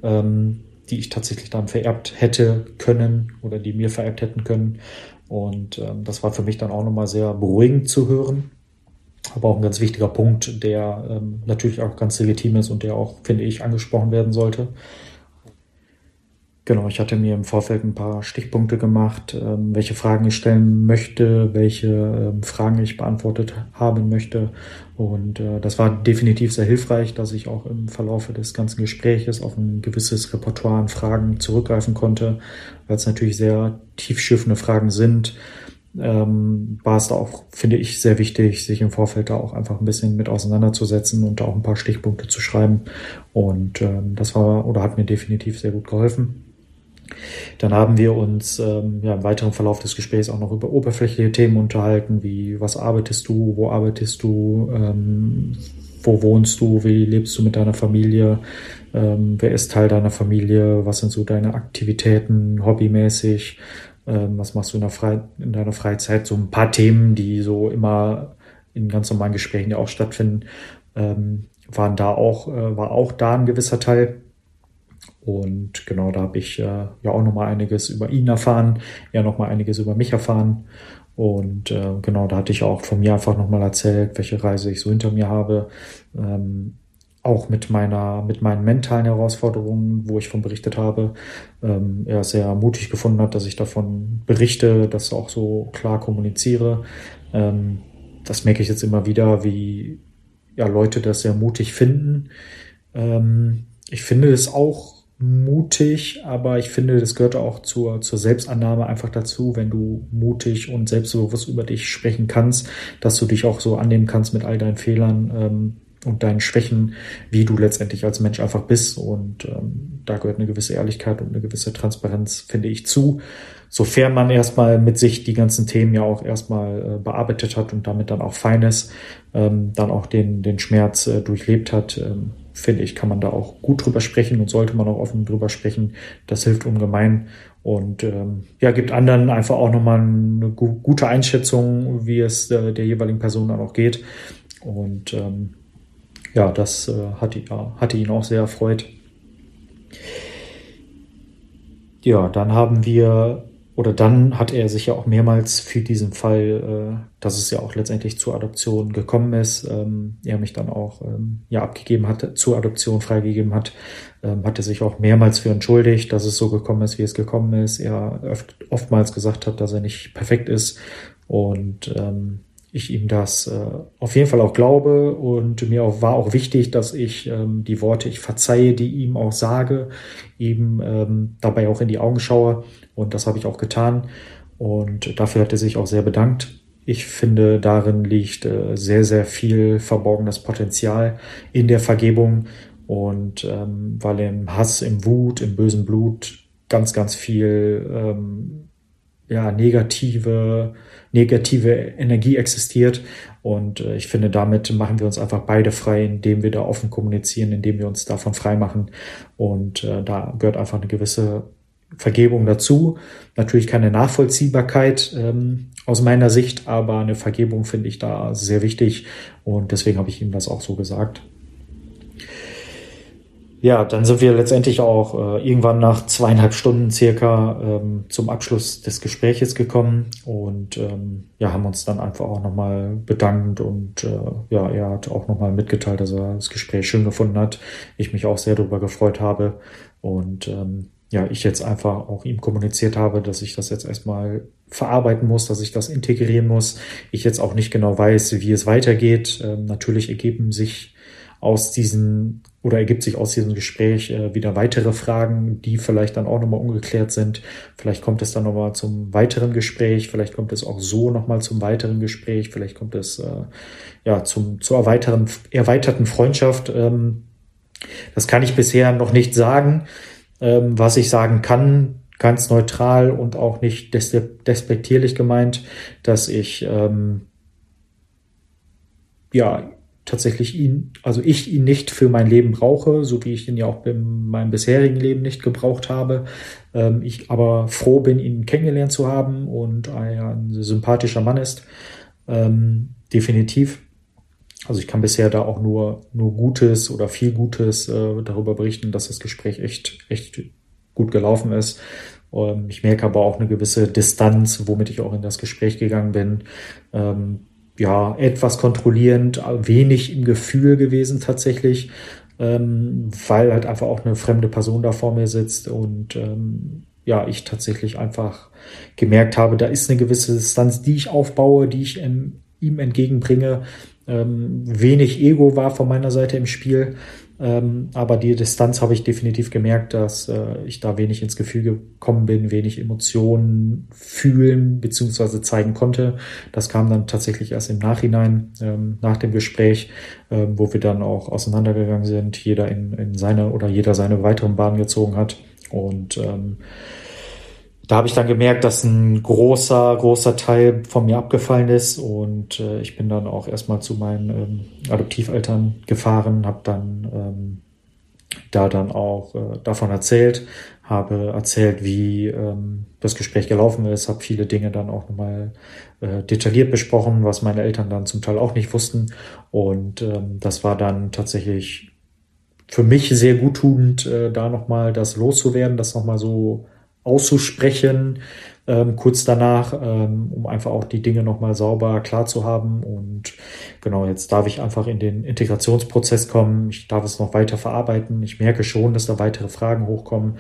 Ähm, die ich tatsächlich dann vererbt hätte können oder die mir vererbt hätten können. Und ähm, das war für mich dann auch nochmal sehr beruhigend zu hören. Aber auch ein ganz wichtiger Punkt, der ähm, natürlich auch ganz legitim ist und der auch, finde ich, angesprochen werden sollte. Genau, ich hatte mir im Vorfeld ein paar Stichpunkte gemacht, ähm, welche Fragen ich stellen möchte, welche ähm, Fragen ich beantwortet haben möchte. Und äh, das war definitiv sehr hilfreich, dass ich auch im Verlaufe des ganzen Gespräches auf ein gewisses Repertoire an Fragen zurückgreifen konnte, weil es natürlich sehr tiefschiffende Fragen sind. Ähm, war es da auch, finde ich, sehr wichtig, sich im Vorfeld da auch einfach ein bisschen mit auseinanderzusetzen und da auch ein paar Stichpunkte zu schreiben. Und das war oder hat mir definitiv sehr gut geholfen. Dann haben wir uns ähm, ja, im weiteren Verlauf des Gesprächs auch noch über oberflächliche Themen unterhalten, wie was arbeitest du, wo arbeitest du, ähm, wo wohnst du, wie lebst du mit deiner Familie, ähm, wer ist Teil deiner Familie, was sind so deine Aktivitäten, hobbymäßig, ähm, was machst du in, Fre in deiner Freizeit, so ein paar Themen, die so immer in ganz normalen Gesprächen ja auch stattfinden, ähm, waren da auch, äh, war auch da ein gewisser Teil. Und genau, da habe ich äh, ja auch nochmal einiges über ihn erfahren, er nochmal einiges über mich erfahren. Und äh, genau, da hatte ich auch von mir einfach nochmal erzählt, welche Reise ich so hinter mir habe. Ähm, auch mit meiner, mit meinen mentalen Herausforderungen, wo ich von berichtet habe, ähm, er sehr mutig gefunden hat, dass ich davon berichte, das auch so klar kommuniziere. Ähm, das merke ich jetzt immer wieder, wie ja, Leute das sehr mutig finden. Ähm, ich finde es auch mutig, aber ich finde, das gehört auch zur, zur Selbstannahme einfach dazu, wenn du mutig und selbstbewusst über dich sprechen kannst, dass du dich auch so annehmen kannst mit all deinen Fehlern ähm, und deinen Schwächen, wie du letztendlich als Mensch einfach bist. Und ähm, da gehört eine gewisse Ehrlichkeit und eine gewisse Transparenz, finde ich, zu. Sofern man erstmal mit sich die ganzen Themen ja auch erstmal äh, bearbeitet hat und damit dann auch Feines, ähm, dann auch den, den Schmerz äh, durchlebt hat, ähm, finde ich, kann man da auch gut drüber sprechen und sollte man auch offen drüber sprechen. Das hilft ungemein und ähm, ja, gibt anderen einfach auch nochmal eine gu gute Einschätzung, wie es äh, der jeweiligen Person dann auch geht. Und ähm, ja, das äh, hatte, ja, hatte ihn auch sehr erfreut. Ja, dann haben wir oder dann hat er sich ja auch mehrmals für diesen Fall, äh, dass es ja auch letztendlich zur Adoption gekommen ist, ähm, er mich dann auch ähm, ja abgegeben hat, zur Adoption freigegeben hat, ähm, hat er sich auch mehrmals für entschuldigt, dass es so gekommen ist, wie es gekommen ist. Er oft, oftmals gesagt hat, dass er nicht perfekt ist und ähm, ich ihm das äh, auf jeden Fall auch glaube und mir auch, war auch wichtig, dass ich ähm, die Worte ich verzeihe, die ihm auch sage, ihm ähm, dabei auch in die Augen schaue und das habe ich auch getan und dafür hat er sich auch sehr bedankt. Ich finde, darin liegt äh, sehr, sehr viel verborgenes Potenzial in der Vergebung und ähm, weil im Hass, im Wut, im bösen Blut ganz, ganz viel ähm, ja, negative negative Energie existiert. Und äh, ich finde, damit machen wir uns einfach beide frei, indem wir da offen kommunizieren, indem wir uns davon frei machen. Und äh, da gehört einfach eine gewisse Vergebung dazu. Natürlich keine Nachvollziehbarkeit ähm, aus meiner Sicht, aber eine Vergebung finde ich da sehr wichtig. Und deswegen habe ich ihm das auch so gesagt. Ja, dann sind wir letztendlich auch äh, irgendwann nach zweieinhalb Stunden circa ähm, zum Abschluss des Gespräches gekommen und ähm, ja, haben uns dann einfach auch nochmal bedankt und äh, ja, er hat auch nochmal mitgeteilt, dass er das Gespräch schön gefunden hat. Ich mich auch sehr darüber gefreut habe und ähm, ja, ich jetzt einfach auch ihm kommuniziert habe, dass ich das jetzt erstmal verarbeiten muss, dass ich das integrieren muss. Ich jetzt auch nicht genau weiß, wie es weitergeht. Ähm, natürlich ergeben sich aus diesen oder ergibt sich aus diesem Gespräch äh, wieder weitere Fragen, die vielleicht dann auch nochmal ungeklärt sind. Vielleicht kommt es dann nochmal zum weiteren Gespräch, vielleicht kommt es auch so nochmal zum weiteren Gespräch, vielleicht kommt es äh, ja zum zur erweiterten, erweiterten Freundschaft. Ähm, das kann ich bisher noch nicht sagen. Ähm, was ich sagen kann, ganz neutral und auch nicht despektierlich gemeint, dass ich ähm, ja tatsächlich ihn, also ich ihn nicht für mein Leben brauche, so wie ich ihn ja auch in meinem bisherigen Leben nicht gebraucht habe. Ähm, ich aber froh bin, ihn kennengelernt zu haben und ein sympathischer Mann ist. Ähm, definitiv. Also ich kann bisher da auch nur, nur Gutes oder viel Gutes äh, darüber berichten, dass das Gespräch echt, echt gut gelaufen ist. Ähm, ich merke aber auch eine gewisse Distanz, womit ich auch in das Gespräch gegangen bin. Ähm, ja, etwas kontrollierend, wenig im Gefühl gewesen tatsächlich, ähm, weil halt einfach auch eine fremde Person da vor mir sitzt und ähm, ja, ich tatsächlich einfach gemerkt habe, da ist eine gewisse Distanz, die ich aufbaue, die ich in, ihm entgegenbringe. Ähm, wenig Ego war von meiner Seite im Spiel, ähm, aber die Distanz habe ich definitiv gemerkt, dass äh, ich da wenig ins Gefühl gekommen bin, wenig Emotionen fühlen bzw. zeigen konnte. Das kam dann tatsächlich erst im Nachhinein, ähm, nach dem Gespräch, äh, wo wir dann auch auseinandergegangen sind, jeder in, in seine oder jeder seine weiteren Bahnen gezogen hat. Und ähm, da habe ich dann gemerkt, dass ein großer, großer Teil von mir abgefallen ist und äh, ich bin dann auch erstmal zu meinen ähm, Adoptiveltern gefahren, habe dann ähm, da dann auch äh, davon erzählt, habe erzählt, wie ähm, das Gespräch gelaufen ist, habe viele Dinge dann auch nochmal äh, detailliert besprochen, was meine Eltern dann zum Teil auch nicht wussten und ähm, das war dann tatsächlich für mich sehr guttunend, äh, da nochmal das loszuwerden, das nochmal so auszusprechen, ähm, kurz danach, ähm, um einfach auch die Dinge nochmal sauber klar zu haben. Und genau, jetzt darf ich einfach in den Integrationsprozess kommen. Ich darf es noch weiter verarbeiten. Ich merke schon, dass da weitere Fragen hochkommen.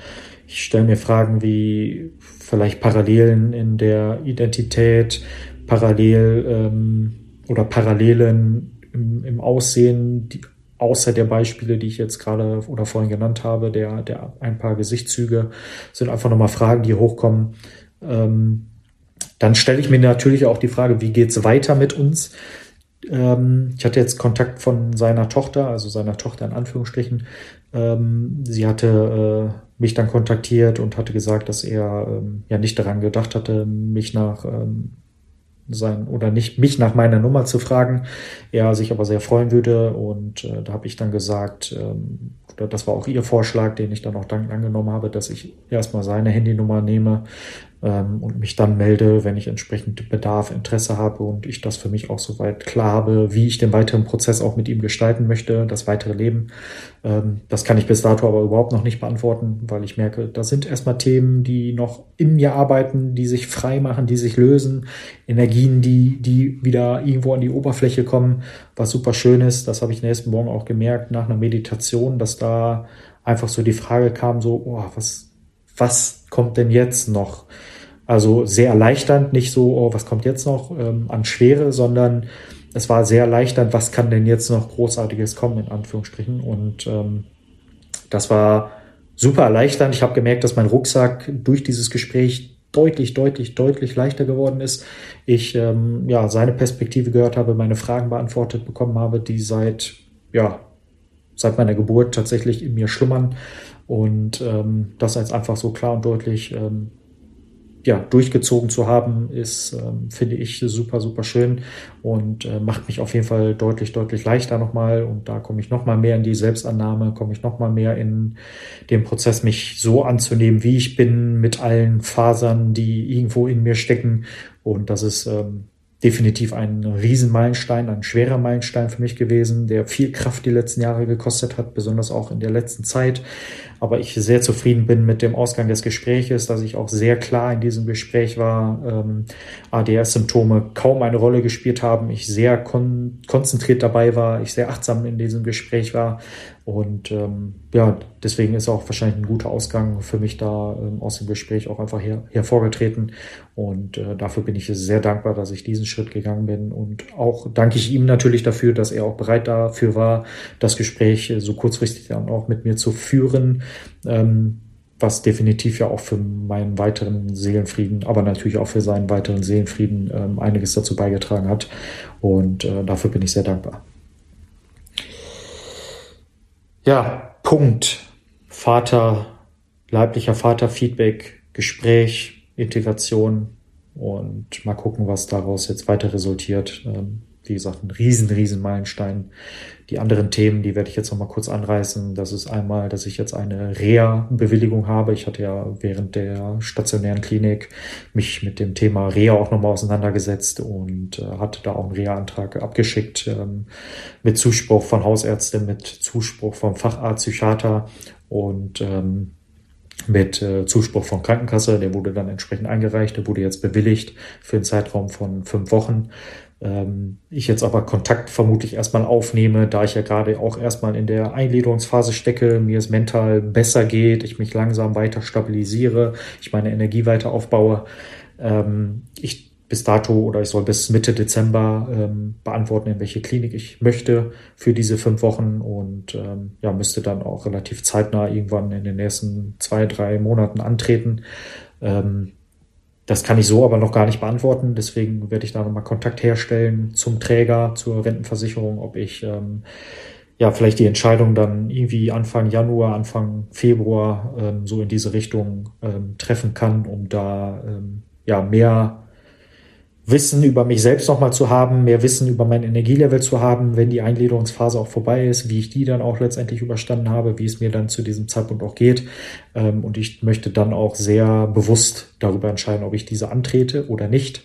Ich stelle mir Fragen wie vielleicht Parallelen in der Identität, parallel ähm, oder Parallelen im, im Aussehen, die außer der Beispiele, die ich jetzt gerade oder vorhin genannt habe, der, der ein paar Gesichtszüge, sind einfach nochmal Fragen, die hochkommen. Ähm, dann stelle ich mir natürlich auch die Frage, wie geht's weiter mit uns? Ähm, ich hatte jetzt Kontakt von seiner Tochter, also seiner Tochter in Anführungsstrichen. Ähm, sie hatte äh, mich dann kontaktiert und hatte gesagt, dass er ähm, ja nicht daran gedacht hatte, mich nach ähm, sein oder nicht mich nach meiner Nummer zu fragen, er sich aber sehr freuen würde. Und äh, da habe ich dann gesagt, ähm, das war auch ihr Vorschlag, den ich dann auch dankend angenommen habe, dass ich erstmal seine Handynummer nehme, ähm, und mich dann melde, wenn ich entsprechend Bedarf, Interesse habe und ich das für mich auch soweit klar habe, wie ich den weiteren Prozess auch mit ihm gestalten möchte, das weitere Leben. Ähm, das kann ich bis dato aber überhaupt noch nicht beantworten, weil ich merke, da sind erstmal Themen, die noch in mir arbeiten, die sich frei machen, die sich lösen, Energien, die, die wieder irgendwo an die Oberfläche kommen, was super schön ist. Das habe ich nächsten Morgen auch gemerkt nach einer Meditation, dass da einfach so die Frage kam, so, oh, was, was kommt denn jetzt noch? Also sehr erleichternd, nicht so, oh, was kommt jetzt noch ähm, an Schwere, sondern es war sehr erleichternd, was kann denn jetzt noch Großartiges kommen, in Anführungsstrichen. Und ähm, das war super erleichternd. Ich habe gemerkt, dass mein Rucksack durch dieses Gespräch deutlich, deutlich, deutlich leichter geworden ist. Ich ähm, ja seine Perspektive gehört habe, meine Fragen beantwortet bekommen habe, die seit ja seit meiner Geburt tatsächlich in mir schlummern und ähm, das als einfach so klar und deutlich ähm, ja, durchgezogen zu haben, ist, ähm, finde ich, super, super schön und äh, macht mich auf jeden Fall deutlich, deutlich leichter nochmal. Und da komme ich nochmal mehr in die Selbstannahme, komme ich nochmal mehr in den Prozess, mich so anzunehmen, wie ich bin, mit allen Fasern, die irgendwo in mir stecken. Und das ist ähm, definitiv ein Riesenmeilenstein, ein schwerer Meilenstein für mich gewesen, der viel Kraft die letzten Jahre gekostet hat, besonders auch in der letzten Zeit. Aber ich sehr zufrieden bin mit dem Ausgang des Gespräches, dass ich auch sehr klar in diesem Gespräch war, ähm, ADS-Symptome kaum eine Rolle gespielt haben, ich sehr kon konzentriert dabei war, ich sehr achtsam in diesem Gespräch war und ähm, ja, deswegen ist auch wahrscheinlich ein guter Ausgang für mich da ähm, aus dem Gespräch auch einfach her hervorgetreten. Und äh, dafür bin ich sehr dankbar, dass ich diesen Schritt gegangen bin. Und auch danke ich ihm natürlich dafür, dass er auch bereit dafür war, das Gespräch so kurzfristig dann auch mit mir zu führen. Ähm, was definitiv ja auch für meinen weiteren Seelenfrieden, aber natürlich auch für seinen weiteren Seelenfrieden ähm, einiges dazu beigetragen hat. Und äh, dafür bin ich sehr dankbar. Ja, Punkt. Vater, leiblicher Vater-Feedback, Gespräch, Integration und mal gucken, was daraus jetzt weiter resultiert. Ähm, wie gesagt, ein riesen, riesen Meilenstein. Die anderen Themen, die werde ich jetzt nochmal kurz anreißen. Das ist einmal, dass ich jetzt eine Reha-Bewilligung habe. Ich hatte ja während der stationären Klinik mich mit dem Thema Reha auch nochmal auseinandergesetzt und äh, hatte da auch einen Reha-Antrag abgeschickt ähm, mit Zuspruch von Hausärztin, mit Zuspruch vom Facharzt, Psychiater und ähm, mit äh, Zuspruch von Krankenkasse. Der wurde dann entsprechend eingereicht, der wurde jetzt bewilligt für einen Zeitraum von fünf Wochen. Ähm, ich jetzt aber Kontakt vermutlich erstmal aufnehme, da ich ja gerade auch erstmal in der Eingliederungsphase stecke, mir es mental besser geht, ich mich langsam weiter stabilisiere, ich meine Energie weiter aufbaue. Ähm, ich bis dato oder ich soll bis Mitte Dezember ähm, beantworten, in welche Klinik ich möchte für diese fünf Wochen und ähm, ja, müsste dann auch relativ zeitnah irgendwann in den nächsten zwei, drei Monaten antreten. Ähm, das kann ich so aber noch gar nicht beantworten. Deswegen werde ich da nochmal Kontakt herstellen zum Träger, zur Rentenversicherung, ob ich ähm, ja vielleicht die Entscheidung dann irgendwie Anfang Januar, Anfang Februar ähm, so in diese Richtung ähm, treffen kann, um da ähm, ja mehr Wissen über mich selbst nochmal zu haben, mehr Wissen über mein Energielevel zu haben, wenn die Eingliederungsphase auch vorbei ist, wie ich die dann auch letztendlich überstanden habe, wie es mir dann zu diesem Zeitpunkt auch geht. Ähm, und ich möchte dann auch sehr bewusst darüber entscheiden, ob ich diese antrete oder nicht.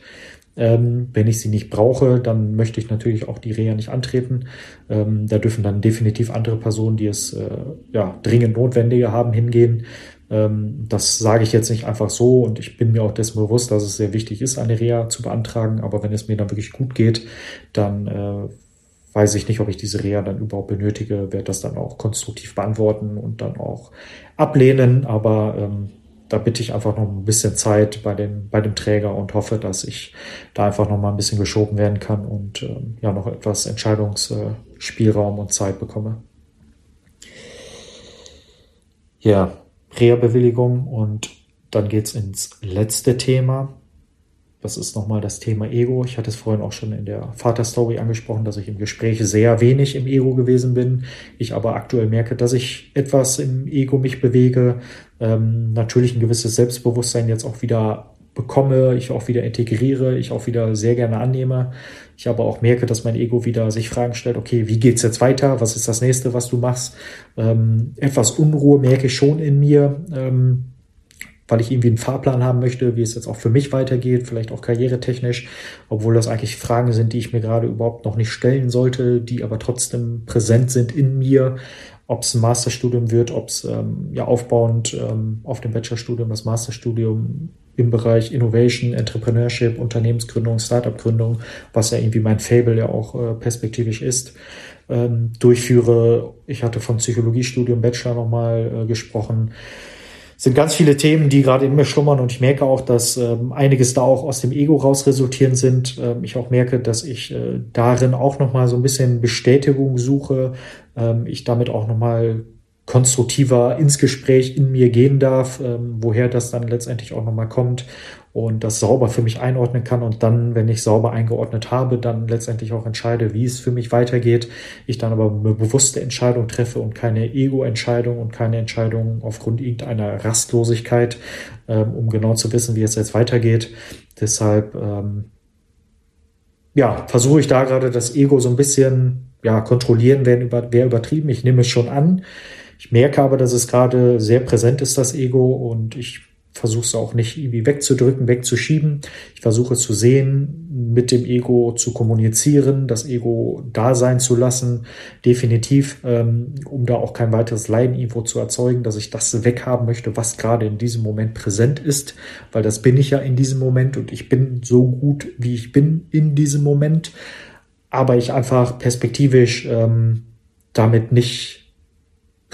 Ähm, wenn ich sie nicht brauche, dann möchte ich natürlich auch die Reha nicht antreten. Ähm, da dürfen dann definitiv andere Personen, die es äh, ja, dringend notwendiger haben, hingehen. Ähm, das sage ich jetzt nicht einfach so und ich bin mir auch dessen bewusst, dass es sehr wichtig ist, eine Reha zu beantragen. Aber wenn es mir dann wirklich gut geht, dann äh, weiß ich nicht, ob ich diese Reha dann überhaupt benötige, werde das dann auch konstruktiv beantworten und dann auch ablehnen. Aber ähm, da bitte ich einfach noch ein bisschen Zeit bei, den, bei dem Träger und hoffe, dass ich da einfach noch mal ein bisschen geschoben werden kann und ähm, ja noch etwas Entscheidungsspielraum und Zeit bekomme. Ja, Reha-Bewilligung und dann geht's ins letzte Thema. Das ist nochmal das Thema Ego. Ich hatte es vorhin auch schon in der Vaterstory angesprochen, dass ich im Gespräch sehr wenig im Ego gewesen bin. Ich aber aktuell merke, dass ich etwas im Ego mich bewege. Ähm, natürlich ein gewisses Selbstbewusstsein jetzt auch wieder bekomme, ich auch wieder integriere, ich auch wieder sehr gerne annehme. Ich aber auch merke, dass mein Ego wieder sich Fragen stellt, okay, wie geht's jetzt weiter? Was ist das nächste, was du machst? Ähm, etwas Unruhe merke ich schon in mir. Ähm, weil ich irgendwie einen Fahrplan haben möchte, wie es jetzt auch für mich weitergeht, vielleicht auch karrieretechnisch, obwohl das eigentlich Fragen sind, die ich mir gerade überhaupt noch nicht stellen sollte, die aber trotzdem präsent sind in mir. Ob es ein Masterstudium wird, ob es ähm, ja aufbauend ähm, auf dem Bachelorstudium, das Masterstudium im Bereich Innovation, Entrepreneurship, Unternehmensgründung, Startup-Gründung, was ja irgendwie mein Fable ja auch äh, perspektivisch ist, ähm, durchführe. Ich hatte vom Psychologiestudium Bachelor nochmal äh, gesprochen sind ganz viele Themen, die gerade in mir schlummern und ich merke auch, dass ähm, einiges da auch aus dem Ego raus resultieren sind. Ähm, ich auch merke, dass ich äh, darin auch nochmal so ein bisschen Bestätigung suche. Ich damit auch nochmal konstruktiver ins Gespräch in mir gehen darf, ähm, woher das dann letztendlich auch nochmal kommt und das sauber für mich einordnen kann und dann, wenn ich sauber eingeordnet habe, dann letztendlich auch entscheide, wie es für mich weitergeht. Ich dann aber eine bewusste Entscheidung treffe und keine Ego-Entscheidung und keine Entscheidung aufgrund irgendeiner Rastlosigkeit, ähm, um genau zu wissen, wie es jetzt weitergeht. Deshalb, ähm, ja, versuche ich da gerade das Ego so ein bisschen, ja, kontrollieren, wäre über, wär übertrieben. Ich nehme es schon an. Ich merke aber, dass es gerade sehr präsent ist, das Ego, und ich versuche es auch nicht irgendwie wegzudrücken, wegzuschieben. Ich versuche zu sehen, mit dem Ego zu kommunizieren, das Ego da sein zu lassen, definitiv, ähm, um da auch kein weiteres Leiden irgendwo zu erzeugen, dass ich das weghaben möchte, was gerade in diesem Moment präsent ist, weil das bin ich ja in diesem Moment und ich bin so gut, wie ich bin in diesem Moment, aber ich einfach perspektivisch ähm, damit nicht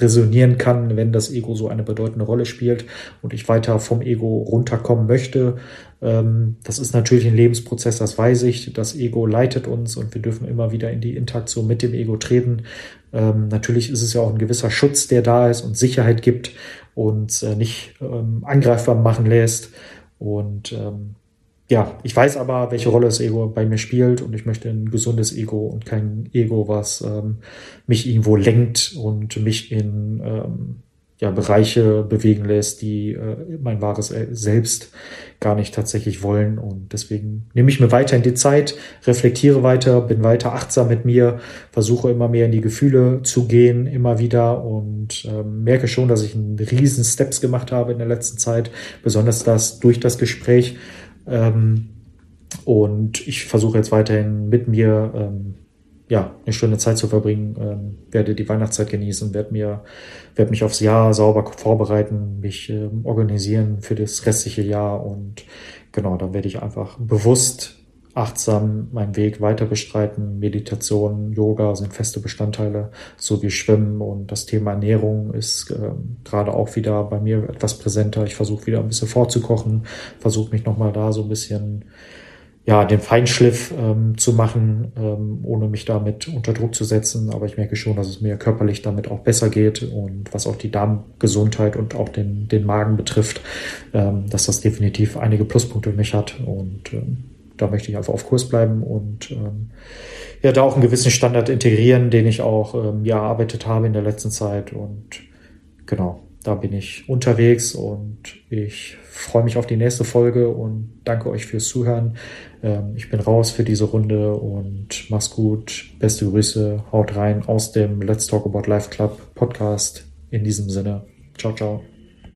resonieren kann, wenn das Ego so eine bedeutende Rolle spielt und ich weiter vom Ego runterkommen möchte. Ähm, das ist natürlich ein Lebensprozess, das weiß ich. Das Ego leitet uns und wir dürfen immer wieder in die Interaktion mit dem Ego treten. Ähm, natürlich ist es ja auch ein gewisser Schutz, der da ist und Sicherheit gibt und äh, nicht ähm, angreifbar machen lässt. Und ja, ich weiß aber, welche Rolle das Ego bei mir spielt und ich möchte ein gesundes Ego und kein Ego, was ähm, mich irgendwo lenkt und mich in ähm, ja, Bereiche bewegen lässt, die äh, mein wahres Selbst gar nicht tatsächlich wollen. Und deswegen nehme ich mir weiter in die Zeit, reflektiere weiter, bin weiter achtsam mit mir, versuche immer mehr in die Gefühle zu gehen, immer wieder und ähm, merke schon, dass ich einen riesen Steps gemacht habe in der letzten Zeit, besonders das durch das Gespräch ähm, und ich versuche jetzt weiterhin mit mir ähm, ja, eine schöne Zeit zu verbringen, ähm, werde die Weihnachtszeit genießen, werde mir, werde mich aufs Jahr sauber vorbereiten, mich ähm, organisieren für das restliche Jahr und genau, dann werde ich einfach bewusst achtsam meinen Weg weiter bestreiten. Meditation, Yoga sind feste Bestandteile, so wie Schwimmen und das Thema Ernährung ist äh, gerade auch wieder bei mir etwas präsenter. Ich versuche wieder ein bisschen vorzukochen, versuche mich nochmal da so ein bisschen ja, den Feinschliff ähm, zu machen, ähm, ohne mich damit unter Druck zu setzen. Aber ich merke schon, dass es mir körperlich damit auch besser geht und was auch die Darmgesundheit und auch den, den Magen betrifft, ähm, dass das definitiv einige Pluspunkte für mich hat. Und ähm, da möchte ich einfach auf Kurs bleiben und ähm, ja, da auch einen gewissen Standard integrieren, den ich auch ähm, ja erarbeitet habe in der letzten Zeit. Und genau, da bin ich unterwegs und ich freue mich auf die nächste Folge und danke euch fürs Zuhören. Ähm, ich bin raus für diese Runde und mach's gut. Beste Grüße, haut rein aus dem Let's Talk About Life Club Podcast. In diesem Sinne, ciao, ciao.